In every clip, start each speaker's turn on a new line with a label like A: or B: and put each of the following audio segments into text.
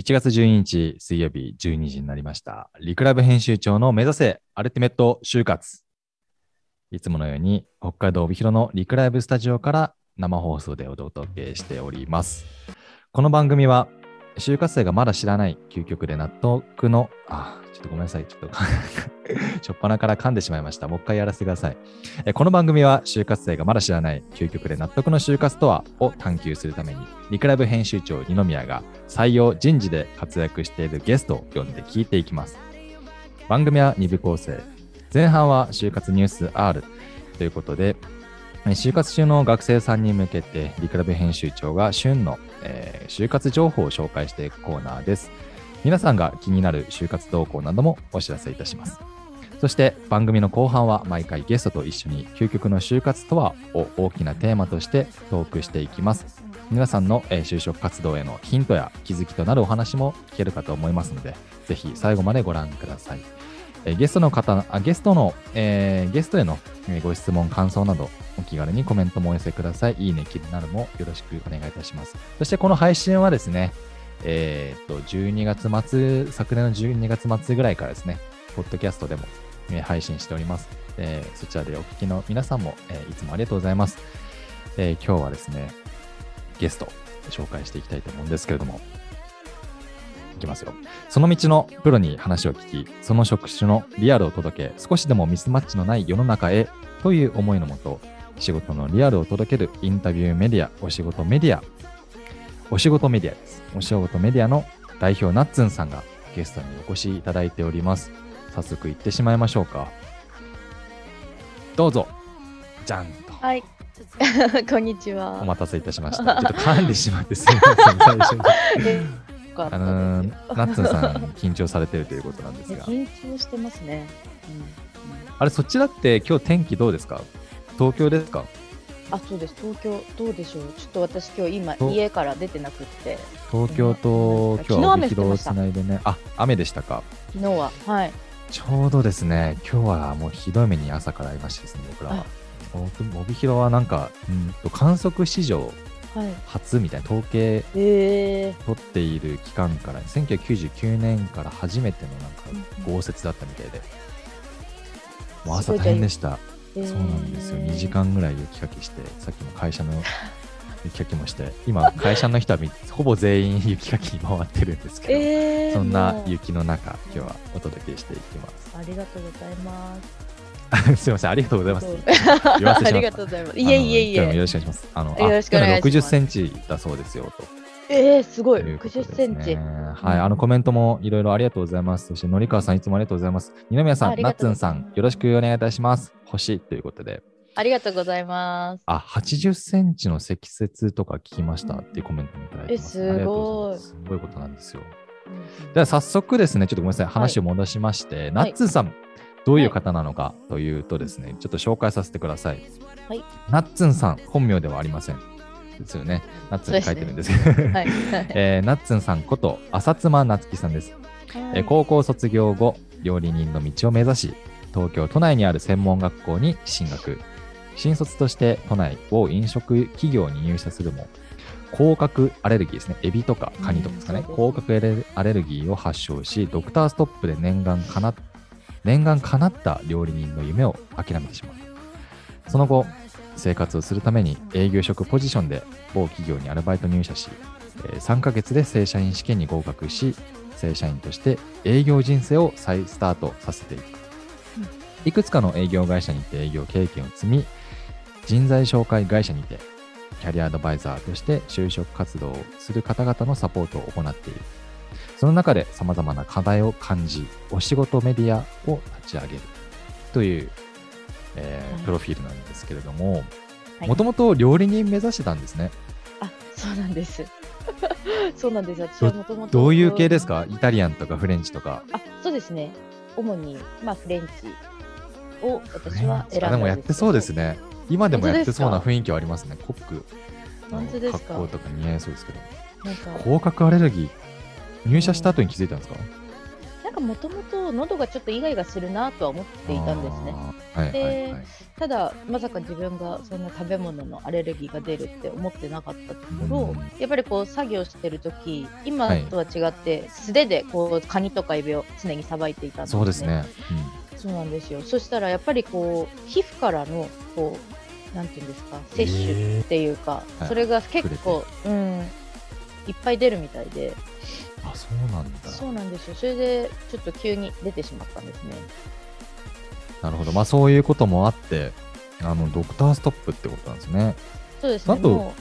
A: 1月12日水曜日12時になりました。リクラブ編集長の目指せアルティメット就活。いつものように北海道帯広のリクライブスタジオから生放送でお届けしております。この番組は就活生がまだ知らない究極で納得の、あ、ちょっとごめんなさい。ちょっと、しょっぱなから噛んでしまいました。もう一回やらせてください。えこの番組は就活生がまだ知らない究極で納得の就活とはを探求するためにリクラブ編集長二宮が採用人事で活躍しているゲストを呼んで聞いていきます番組は2部構成前半は就活ニュース R ということで就活中の学生さんに向けてリクラブ編集長が旬の、えー就活情報を紹介していくコーナーです皆さんが気になる就活動向などもお知らせいたしますそして番組の後半は毎回ゲストと一緒に究極の就活とはを大きなテーマとしてトークしていきます。皆さんの、え就職活動へのヒントや気づきとなるお話も聞けるかと思いますので、ぜひ最後までご覧ください。ゲストの方、あゲストの、えーゲストへの、ご質問、感想など、お気軽にコメントもお寄せください。いいね、気になるもよろしくお願いいたします。そしてこの配信はですね、えーっと、12月末、昨年の12月末ぐらいからですね、ポッドキャストでも配信しております。えーそちらでお聞きの皆さんも、えいつもありがとうございます、え今日はですね、ゲスト紹介していきたいと思うんですけれども、きますよ。その道のプロに話を聞き、その職種のリアルを届け、少しでもミスマッチのない世の中へという思いのもと、仕事のリアルを届けるインタビューメディア、お仕事メディア、お仕事メディアです。お仕事メディアの代表ナッツンさんがゲストにお越しいただいております。早速行ってしまいましょうか。どうぞ。じゃんと。
B: はい。こんにち
A: お
B: は。
A: 待たせいたしました。ちょっと噛んでしまってすみません、最初に。
B: かった
A: あの
B: です
A: ーナッツンさん、緊張されてるということなんです
B: よ
A: が。
B: 緊張してますね。うん
A: あれ、そちらって今日天気どうですか？東京ですか？
B: あ、そうです。東京どうでしょう？ちょっと私今日今
A: と
B: 家から出てなくって、
A: 東京と
B: 昨日
A: 今日は帯広をつないでね。あ、雨でしたか。
B: 昨日ははい。
A: ちょうどですね、今日はもうひどい目に朝からありましてですね、僕らは。お帯広はなんか、うんと観測史上
B: はい。
A: 初みたいな統計
B: え
A: 取っている期間から1999年から初めてのなんか豪雪だったみたいで、もう朝大変でした。
B: ー、
A: そうなんですよ。2時。間ぐらい雪かきして、さっきも会社の 雪かきもして、今、会社の人はみほぼ全員雪かきに回ってるんですけど、
B: えー、
A: そんな雪の中、今日はお届けしていきます。
B: ありがとうございます。
A: すみません、ありがとうございます。
B: ありがとうございます。いえいえいえ。
A: よろしくお願いします。あの、
B: よろしくお願いします
A: 60センチだそうですよ、と。
B: えー、すごい。
A: ということ
B: 60
A: です
B: センチ。
A: ねはい、あのコメントもいろいろありがとうございます。そして、のりかわさん、いつもありがとうございます。二宮さん、
B: ありが
A: ナッツンさん、よろしくお願いいたします。星ということで。
B: ありがとうございます。
A: あ、80センチの積雪とか聞きましたっていうコメントもいただいてます。
B: えすごい
A: す。すごいことなんですよ。では早速ですね、ちょっとごめんなさい、話を戻しまして、ナッツンさん、どういう方なのかというとですね、ちょっと紹介させてください。
B: はい
A: ナッツンさん、本名ではありません。ですよね。ナッツンに書いてるんですけど、
B: はい。
A: えーナッツンさんこと浅妻夏樹さんです。えー高校卒業後、料理人の道を目指し、東京都内にある専門学校に進学。新卒として都内を飲食企業に入社するも、甲殻アレルギーですね。エビとかカニとかですかね。
B: うん
A: 甲殻アレアレルギーを発症し、ドクターストップで念願かな念願叶った料理人の夢を諦めてしまう。その後、生活をするために営業職ポジションで某企業にアルバイト入社し、3ヶ月で正社員試験に合格し、正社員として営業人生を再スタートさせていく。いくつかの営業会社にて営業経験を積み、人材紹介会社にてキャリアアドバイザーとして就職活動をする方々のサポートを行っている。その中で様々な課題を感じ、お仕事メディアを立ち上げるという、えー
B: はい
A: プロフィールなんですけれども、
B: はい
A: もともと料理人目指してたんですね。
B: あ、そうなんです。そうなんです。私はもともと。
A: どういう系ですか？イタリアンとかフレンチとか。
B: あ、そうですね。主に、まあ、フレンチを私は選んだ
A: あでもやってそうです
B: ね。
A: ね。今でもやってそうな雰囲気はありますね。コック格好とか似合いそうですけど。
B: なんか、
A: 甲殻アレルギー、入社した後に気づいたんですか？
B: なんかかもともと喉がちょっとイガイガするなとは思っていたんですね。
A: はいはい
B: で
A: はい。
B: ただまさか自分がそんな食べ物のアレルギーが出るって思ってなかったところ、
A: うん
B: やっぱりこう作業してる時今とは違って、素手でこうカニとかエビを常にさばいていたんですね。
A: そうですね。
B: そうなんですよ。そしたらやっぱりこう皮膚からのこうなんていうんですか摂取
A: え
B: っていうか、
A: はい
B: それが結構、うん、いっぱい出るみたいで、
A: あ、そうなんだ。
B: そうなんですよ。それでちょっと急に出てしまったんですね。
A: なるほど。まあそういうこともあって、あの、ドクターストップってことなんですね。
B: そうですね。
A: あと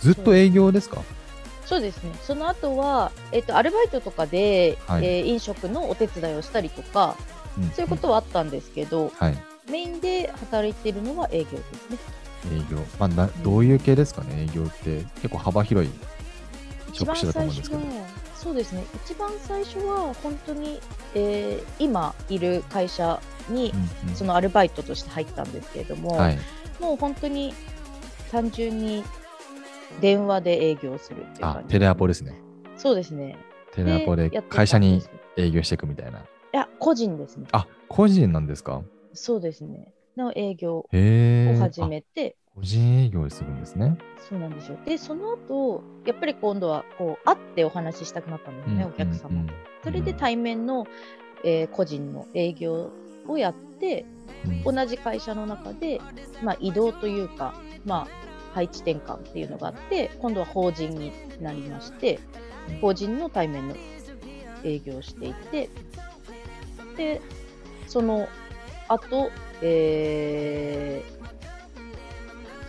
A: ずっと営業ですか？
B: そうですね。その後は、えっとアルバイトとかで、
A: はい
B: えー飲食のお手伝いをしたりとか、
A: ん
B: そういうことはあったんですけど、
A: はい。
B: メインで働いているのは営業ですね。
A: 営業。まあな、どういう系ですかね？営業って結構幅広い職種だと思うんですけど。
B: はそうですね。一番最初は本当に、えー今いる会社に
A: うんうん
B: そのアルバイトとして入ったんですけれども、
A: はい。
B: もう本当に単純に電話で営業するっていう感、じ
A: あテレアポですね。
B: そうですね。
A: テレアポで会社に営業していくみたいな。
B: いや個人ですね。
A: あ、個人なんですか？
B: そうですね。の営業。を始めて、
A: あ個人営業するんですね。
B: そうなんですよ。で、その後、やっぱり今度はこう会ってお話ししたくなったんですね、お客様と。それで対面の、えー個人の営業をやって、
A: うん
B: 同じ会社の中で、まあ、移動というか、まあ、配置転換っていうのがあって、今度は法人になりまして
A: うん、
B: 法人の対面の営業をしていて、で、その後、えー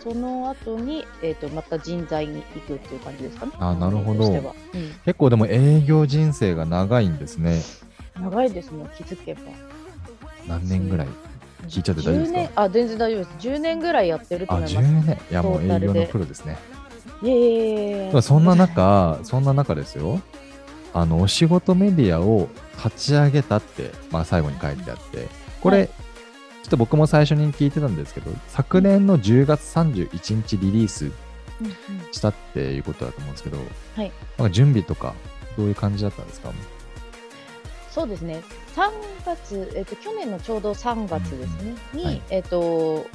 B: その後に、えー、とまた人材に行くっていう感じですかね。
A: あなるほど
B: うん
A: 結構でも営業人生が長いんですね。
B: 長いですね、気づけば。
A: 何年ぐらい？聞いちゃって大丈夫ですか
B: ？10年あ、全然大丈夫です。10年ぐらいやってると
A: あ、
B: 思います。
A: 10年？いや、もう営業のプロですね。
B: いやいやいや
A: そんな中、そんな中ですよ。あの、お仕事メディアを立ち上げたって、まあ最後に書いてあって、これ、
B: はい
A: ちょっと僕も最初に聞いてたんですけど、昨年の10月31日リリース
B: うんうん。
A: したっていうことだと思うんですけど、
B: はい。
A: なんか準備とか、どういう感じだったんですか？
B: そうですね、3月、えっと、去年のちょうど3月ですね、に、
A: はい。
B: えっと、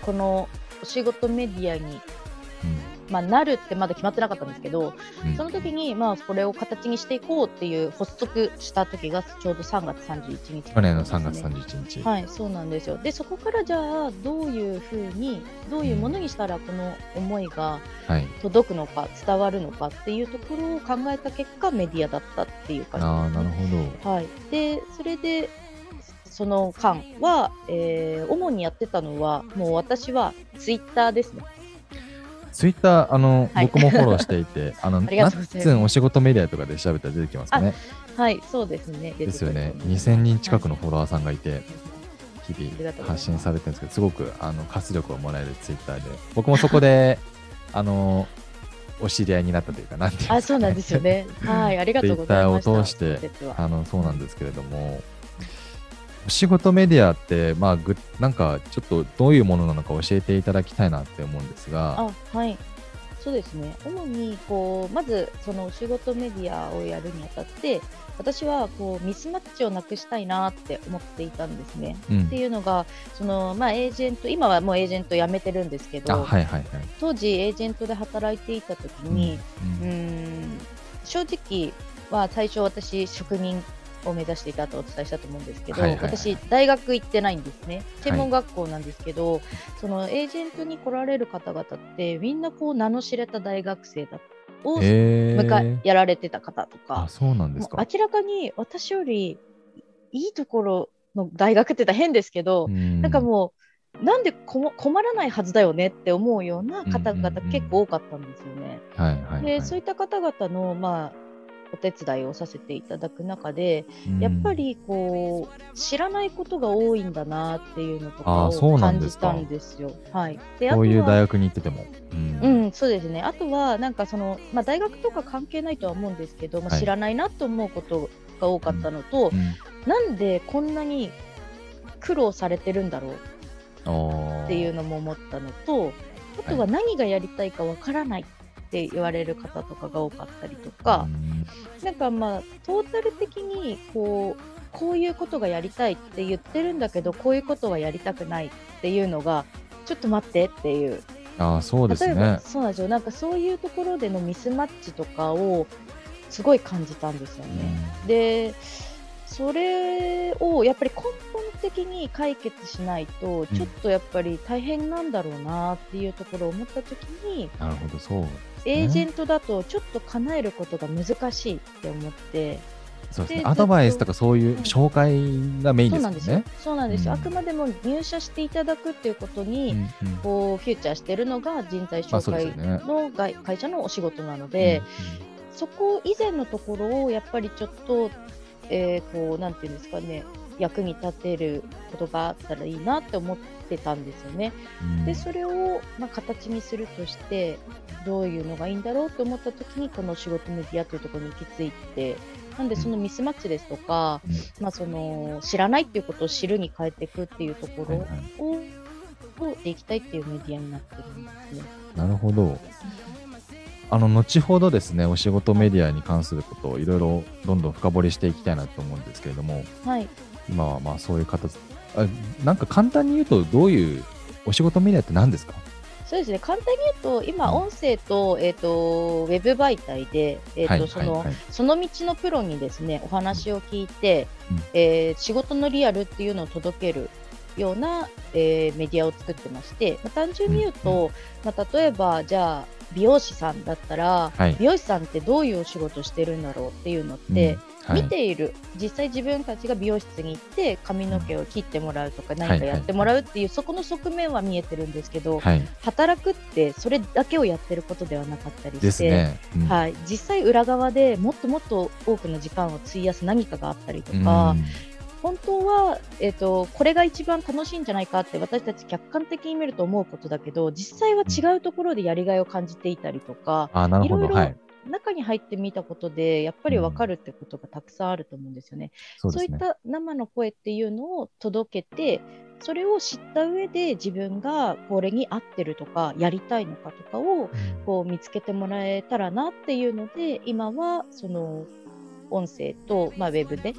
B: このお仕事メディアに、まあ、なるってまだ決まってなかったんですけど、
A: うん。
B: その時に、まあ、これを形にしていこうっていう発足した時がちょうど3月31日、
A: 去年の3月31日。
B: はい、そうなんですよ。で、そこからじゃあ、どういうふうに、どういうものにしたら、この思いが
A: はい。
B: 届くのか、伝わるのかっていうところを考えた結果、メディアだったっていう感じです、ね。
A: ああ、なるほど。
B: はい、でそれでその間は、えー主にやってたのはもう私はツイッターですね。
A: ツイッター、あの、
B: はい
A: 僕もフォローしていて、あの、ナ
B: ありがとうございます
A: ッツンお仕事メディアとかで調べたら出てきますかね。
B: はい、そうですね。
A: ですよね。
B: 出てくると思います
A: 2000人近くのフォロワーさんがいて、日々発信されてるんですけど、すごくあの活力をもらえるツイッターで、僕もそこで、あの、お知り合いになったというか、なんていうね
B: あ、そうなんですよね。はい、ありがとうございました。
A: ツイッターを通してあの、そうなんですけれども、お仕事メディアって、まあ、ぐなんかちょっとどういうものなのか教えていただきたいなって思うんですが、
B: あ、はい。そうですね。主にこうまずそのお仕事メディアをやるにあたって、私はこうミスマッチをなくしたいなって思っていたんですね。
A: うん
B: っていうのが、そのまあエージェント、今はもうエージェント辞めてるんですけ
A: あ、
B: ど、
A: はいはいはい。
B: 当時エージェントで働いていた時に、
A: う
B: うんーん正直は最初私職人を目指していたとお伝えしたと思うんですけど、
A: はいはいはい。
B: 私大学行ってないんですね。専門学校なんですけど、そのエージェントに来られる方々ってみんなこう名の知れた大学生だを
A: え
B: やられてた方と
A: あ、
B: か、
A: そうなんですか。
B: 明らかに私よりいいところの大学って言ったら変ですけど、
A: うん。
B: なんかもうなんで困らないはずだよねって思うような方々結構多かったんですよね。
A: はいはいはい、
B: でそういった方々の、まあ、お手伝いをさせていただく中で、やっぱりこう知らないことが多いんだなっていうのとかを感じたんですよ。はい、で
A: こういう大学に行ってても。うん。
B: うん、そうですね。あとは、なんかその、まあ、大学とか関係ないとは思うんですけど、まあ、
A: はい。
B: 知らないなと思うことが多かったのと、
A: うん。
B: なんでこんなに苦労されてるんだろう
A: あ
B: っていうのも思ったのと、あとは何がやりたいかわからないって言われる方とかが多かったりとか、なんかまあトータル的にこうこういうことがやりたいって言ってるんだけどこういうことはやりたくないっていうのがちょっと待ってっていう
A: ああ、そうです
B: 例えば
A: ね。
B: そうなんですよなんかそういうところでのミスマッチとかをすごい感じたんですよね。でそれをやっぱり根本的に解決しないとちょっとやっぱり大変なんだろうなっていうところを思った時に、
A: なるほど、そう。
B: エージェントだとちょっと叶えることが難しいって思って
A: そうですね。
B: で
A: アドバイスとかそういう
B: うん
A: 紹介がメイン
B: ですよ
A: ですもんね。。
B: そうなんですよ。
A: うん
B: あくまでも入社していただくっていうことに、
A: うんうん
B: こうフューチャーしてるのが人材
A: まあ
B: 紹介
A: そうですよね
B: の会会社のお仕事なので、そこ以前のところをやっぱりちょっと、えーこうなんていうんですかね役に立てることがあったらいいなって思ってたんですよね。
A: うん
B: でそれを、まあ、形にするとしてどういうのがいいんだろうと思った時にこの仕事メディアというところに行き着いてなんでそのミスマッチですとか、
A: うん
B: まあ、その知らないっていうことを知るに変えていくっていうところ
A: はいはい
B: を、をでいきたいっていうメディアになってるんですね。
A: なるほど。あの後ほどですね、お仕事メディアに関することをいろいろどんどん深掘りしていきたいなと思うんですけれども、
B: はい、
A: 今はまあそういう形あなんか簡単に言うと、どういうお仕事メディアって何ですか？
B: そうですね。簡単に言うと今、
A: うん。
B: 音声と,、えー、とウェブ媒体で、えーと
A: はい
B: そのその道のプロにですねお話を聞いて、
A: うん。
B: えー仕事のリアルっていうのを届けるような、えーメディアを作ってまして、まあ、単純に言うと、まあ、例えばじゃあ美容師さんだったら、
A: はい。
B: 美容師さんってどういうお仕事してるんだろうっていうのって、
A: うん。はい。
B: 見ている。実際自分たちが美容室に行って髪の毛を切ってもらうとか
A: はい。
B: 何かやってもらうっていう、そこの側面は見えてるんですけど、
A: はい、
B: 働くってそれだけをやってることではなかったりして
A: ね。うん。
B: はい、実際裏側でもっともっと多くの時間を費やす何かがあったりと
A: うん。
B: か、本当は、えー、とこれが一番楽しいんじゃないかって私たち客観的に見ると思うことだけど実際は違うところでやりがいを感じていたりとか、
A: あなるほど、
B: いろいろ
A: はい。
B: 中に入ってみたことでやっぱり分かるってことがたくさんあると思うんですよね。
A: そうですね。
B: そういった生の声っていうのを届けてそれを知った上で自分がこれに合ってるとかやりたいのかとかをこう見つけてもらえたらなっていうので今はその音声と、まあ、ウェブで、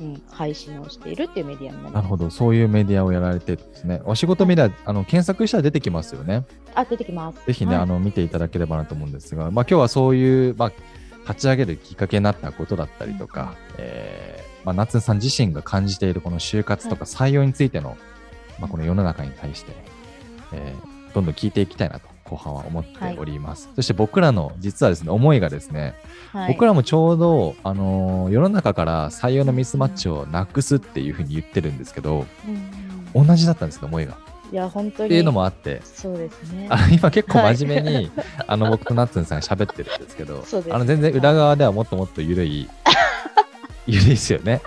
B: うん、配信をしているっていうメディアになります。
A: なるほど、そういうメディアをやられてですね。お仕事メディア、あの検索したら出てきますよね。
B: あ出てきます。
A: ぜひね、
B: はい
A: あの見ていただければなと思うんですが、まあ、今日はそういう、まあ、立ち上げるきっかけになったことだったりとか、えーまあ、夏さん自身が感じているこの就活とか採用についての、まあ、この世の中に対して、えーどんどん聞いていきたいなと後半は思っております。そして僕らの実はですね、思いがですね、
B: はい、
A: 僕らもちょうど、あのー世の中から採用のミスマッチをなくすっていうふうに言ってるんですけど、
B: うん
A: 同じだったんですね、思いが。
B: いや本当に。
A: っていうのもあって、
B: そうですね。
A: あの今結構真面目に、あの僕とナッツンさんが喋ってるんですけど
B: そうです。
A: あの全然裏側ではもっともっと緩い 緩いですよね。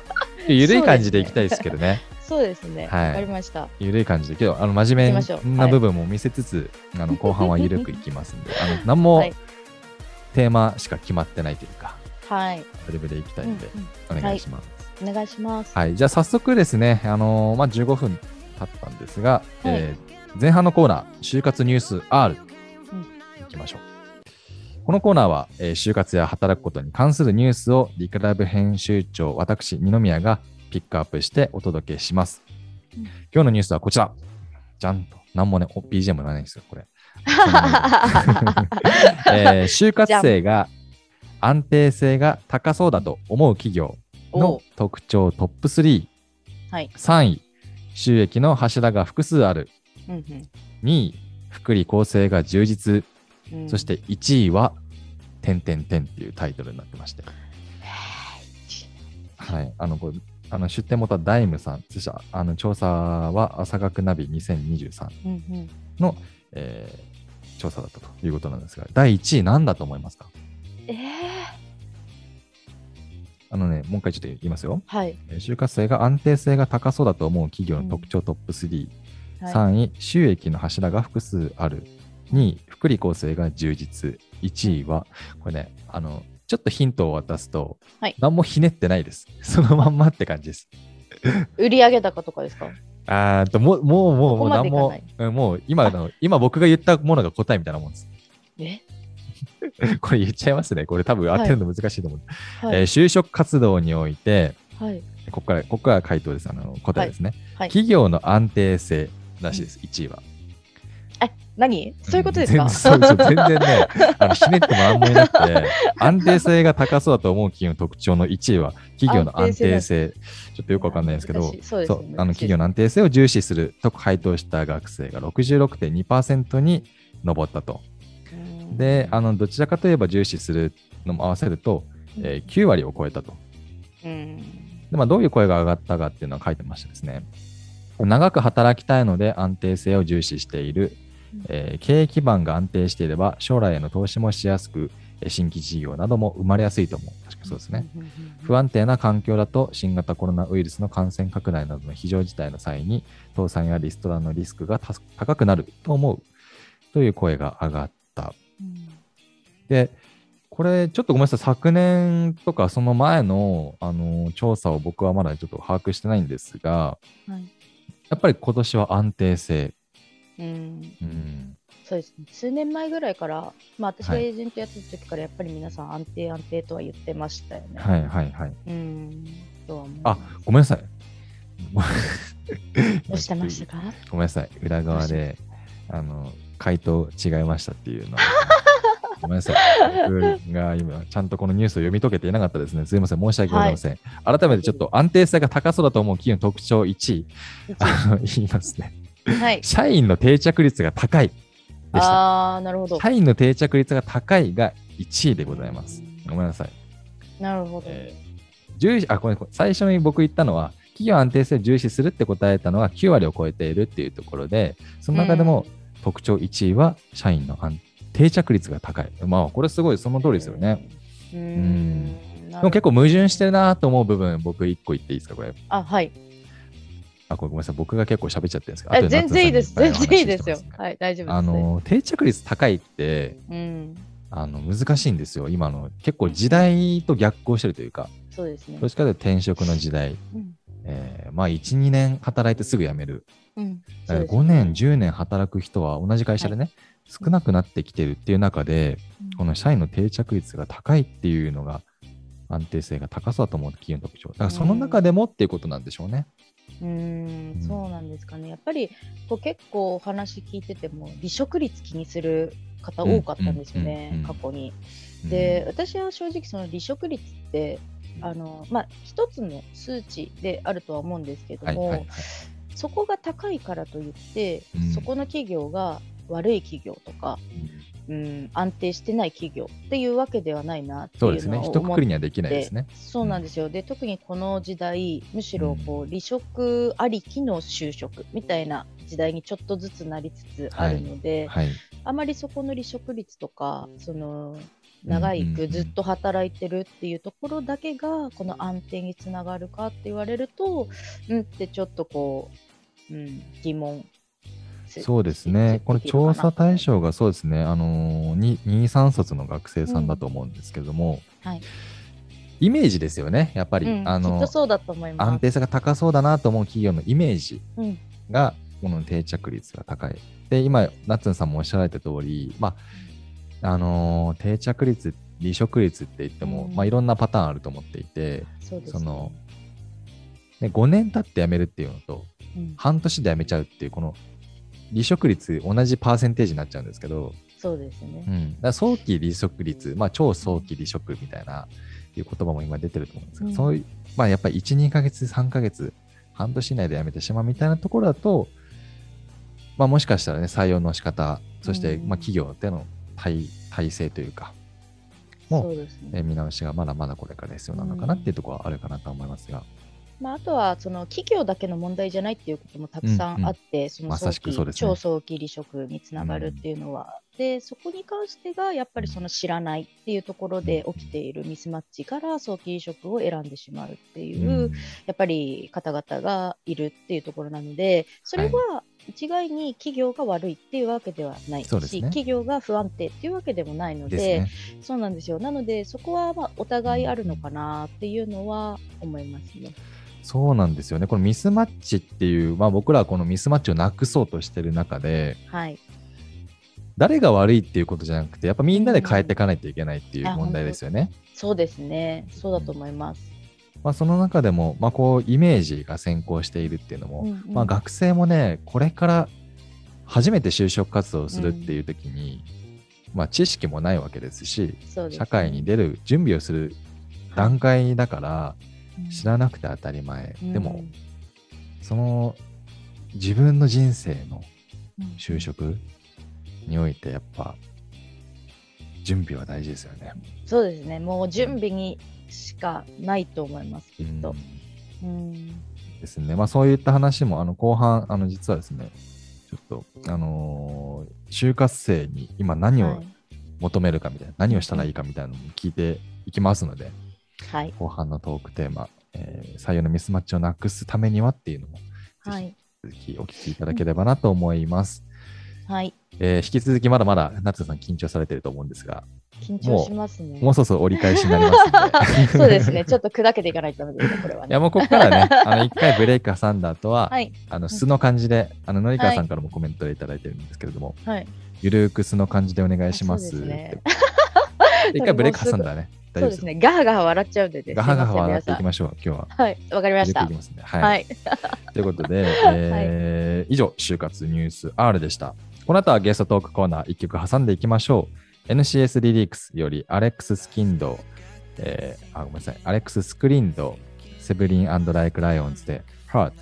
A: 緩い感じでいきたいですけどね
B: そうですね。わ、
A: はい。
B: かりました。
A: 緩い感じでけどあの真面目な部分も見せつつ、あの 後半は緩くいきますんであの何も
B: はい。
A: テーマしか決まってないというか
B: はい。
A: アドリブでいきたいんで、
B: うん
A: お願いします、
B: お願いします。
A: はい、じゃあ早速ですね、あのーまあ、15分経ったんですが、えー前半のコーナー、就活ニュース R、
B: うん。
A: いきましょう。このコーナーは、えー就活や働くことに関するニュースをリクライブ編集長、私、二宮がピックアップしてお届けします。
B: うん
A: 今日のニュースはこちら。じゃんと。なんもね、お BGM もないんですよ、これ。えー就活生が安定性が高そうだと思う企業の
B: お
A: 特徴トップ3。
B: はい。
A: 3位、収益の柱が複数ある。
B: うん
A: 2位、福利厚生が充実。
B: うんうん
A: そして1位は、てんてんてんっていうタイトルになってまして。はい。あの、これあの出典元はダイムさん。そしてあの調査は朝学ナビ2023
B: うんうん
A: の、えー調査だったということなんですが、第1位何だと思いますか？
B: えー、
A: あのね、もう一回ちょっと言いますよ。
B: はい。
A: えー就活生が安定性が高そうだと思う企業の特徴トップ3。
B: はい
A: 3位、収益の柱が複数ある。2位、福利厚生が充実。1位は、これね、あの、ちょっとヒントを渡すと、
B: はい
A: 何もひねってないです。そのまんまって感じです。
B: 売上高とかですか？
A: あーと、もう、もう、もう、もう何ももう、今の、今僕が言ったものが答えみたいなもんです。
B: え？
A: これ言っちゃいますね。これ多分当てるの難しいと思う。
B: はい。
A: えー就職活動において、
B: はい。
A: ここから、ここから回答です。あの答えですね、
B: はい。
A: 企業の安定性らしいです、1位は。
B: え、何？そういうことですか、
A: ん全然全然ね、あのひねってもなんもいなくて、安定性が高そうだと思う企業の特徴の1位は、企業の安定性。ちょっとよくわかんないんですけど、
B: そうね
A: あの企業の安定性を重視すると回答した学生が66.2%に上ったと。
B: うん
A: で、あのどちらかといえば重視するのも合わせると、えー9割を超えたと。
B: うん。
A: でまあ、どういう声が上がったかっていうのは書いてましたですね。長く働きたいので安定性を重視している、えー経営基盤が安定していれば将来への投資もしやすく、えー新規事業なども生まれやすいと思う。確かそうですね。不安定な環境だと新型コロナウイルスの感染拡大などの非常事態の際に倒産やリストラのリスクがた高くなると思うという声が上がった。
B: うん
A: で、これちょっとごめんなさい、昨年とかその前の、あの調査を僕はまだちょっと把握してないんですが、
B: はい
A: やっぱり今年は安定性。
B: うん
A: うん、
B: そうですね。数年前ぐらいから、まあ私が
A: はい
B: エージェントやってた時からやっぱり皆さん安定安定とは言ってましたよね。
A: はいはいはい。
B: うん。とは
A: あごめんなさい。
B: 押してましたか？
A: ごめんなさい。裏側で、あの、回答違いましたっていうのは。ごめんなさい。僕が今、ちゃんとこのニュースを読み解けていなかったですね。すいません。申し訳ございません。改めてちょっと安定性が高そうだと思う企業の特徴1位、あの言いますね。
B: はい。
A: 社員の定着率が高いでした。
B: ああ、なるほど。
A: 社員の定着率が高いが1位でございます。ごめんなさい。
B: なるほど。
A: えー重視あこれ最初に僕言ったのは、企業安定性を重視するって答えたのは9割を超えているっていうところで、その中でも特徴1位は社員の安定着率が高い。まあ、これすごいその通りですよね。
B: うー
A: ん
B: ん。
A: でも結構矛盾してるなと思う部分、僕1個言っていいですか、これ。
B: あ、はい。
A: あ、ごめんなさい。僕が結構喋っちゃってるんですけど、
B: 全然いいです。全然いいですよはい、大丈夫です。
A: あの、定着率高いって、
B: うん。
A: あの難しいんですよ。今の結構時代と逆行してるというか、
B: そうですね
A: どっ。ちかというと転職の時代、
B: うん。
A: えーまあ1、2年働いてすぐ辞める。
B: うん。ね
A: 5年、10年働く人は同じ会社でね、少なくなってきてるっていう中で、この社員の定着率が高いっていうのが安定性が高そうだと思う企業の特徴。だからその中でもっていうことなんでしょうね。
B: うーん、そうなんですかね。やっぱりこう結構お話聞いてても離職率気にする方多かったんですよ
A: うん
B: ね、
A: うんうん
B: 過去に。
A: うん
B: で、私は正直その離職率ってあのまあ一つの数値であるとは思うんですけども、
A: はいはいはい。
B: そこが高いからといって、
A: うん
B: そこの企業が悪い企業とか、うん、安定してない企業っていうわけではないなって
A: そうですね。一括りにはできないですね。
B: そうなんですよ。で、特にこの時代、むしろこう離職ありきの就職みたいな時代にちょっとずつなりつつあるので、
A: はい。
B: あまりそこの離職率とか、その
A: うん
B: 長
A: うんうん
B: くずっと働いてるっていうところだけが、この安定につながるかって言われると、うんってちょっとこう、うん、疑問。
A: そうですね。この調査対象がそうですね、あのー、2、3卒の学生さんだと思うんですけれども、
B: はい。
A: イメージですよね、やっぱり。
B: うん、
A: あの。安定性が高そうだなと思う企業のイメージ
B: うん。
A: が、この定着率が高い。で、今、ナッツンさんもおっしゃられた通り、まあ、あのー定着率、離職率って言っても、
B: うん。
A: まあ、いろんなパターンあると思っていて、
B: そね。
A: そのね、5年経って辞めるっていうのと、
B: うん。
A: 半年で辞めちゃうっていう、この離職率、同じパーセンテージになっちゃうんですけど、
B: そうですね
A: う。ん、だ早期離職率、まあ、超早期離職みたいな、いう言葉も今出てると思うんですけど、
B: うん
A: そういう、まあ、やっぱり1、2ヶ月、3ヶ月、半年以内で辞めてしまうみたいなところだと、まあ、もしかしたらね、採用の仕方、そして、
B: うん
A: まあ、企業での体体制というか、も
B: そうですね。
A: えー見直しがまだまだこれから必要なのかなっていうところはあるかなと思いますが、
B: まあ、あとはその企業だけの問題じゃないっていうこともたくさんあって、その
A: まさ
B: 早期、
A: しくそうですね
B: 超早期離職につながるっていうのは、でそこに関してがやっぱりその知らないっていうところで起きているミスマッチから早期離職を選んでしまうっていう、
A: うん
B: やっぱり方々がいるっていうところなので、それは一概に企業が悪いっていうわけではないし、
A: ね
B: 企業が不安定っていうわけでもないの
A: で、ね。
B: そうなんですよ。なので、そこはまあお互いあるのかなっていうのは思いますね。
A: そうなんですよね。このミスマッチっていう、まあ、僕らはこのミスマッチをなくそうとしてる中で、
B: はい。
A: 誰が悪いっていうことじゃなくて、やっぱみんなで変えていかないといけないっていう問題ですよね。
B: そうですね。そうだと思います。
A: まあ、その中でも、まあ、こうイメージが先行しているっていうのも、
B: うんうん
A: まあ、学生もねこれから初めて就職活動をするっていう時に、まあ、知識もないわけですし
B: ね
A: 社会に出る準備をする段階だから
B: うん
A: 知らなくて当たり前、
B: うん
A: でもその自分の人生の
B: うん
A: 就職においてやっぱ準備は大事ですよね。
B: そうですね。もう準備にしかないと思います、きっと。うん。
A: ですね。まあそういった話もあの後半、あの実はですね、ちょっと、あのー就活生に今何を
B: はい。
A: 求めるかみたいな、何をしたらいいかみたいなのも聞いていきますので、
B: はい。
A: 後半のトークテーマ、えー採用のミスマッチをなくすためにはっていうのも、ぜ
B: はい。
A: ひ続きお聞きいただければなと思います。
B: はい。
A: えー引き続きまだまだ夏田さん緊張されてると思うんですが、
B: 緊張しますね。
A: もうそろそろ折り返しになりますので。
B: そうですね。ちょっと砕けていかないとダメですね、これはね。
A: いやもうここからね、あの一回ブレイク挟んだ後は、
B: はい。
A: あの素の感じで、あののりかわさんからもコメントでいただいてるんですけれども、
B: はい。
A: ゆるーく素の感じでお願いします。
B: あそうですね
A: って一回ブレイク挟んだらね、
B: そうでね。ガハガハ笑っちゃうんでね。
A: ガハガハ笑っていきましょう、今日は。
B: はい。わかりました
A: いき。ますね。はい。
B: はい。
A: ということで、えー以上、就活ニュース R でした。この後はゲストトークコーナー1曲挟んでいきましょう。NCS Release より Alex Skrindo、えーあ、ごめんなさい、 Alex Skrindo、セブリンライク・ライオンズで Heart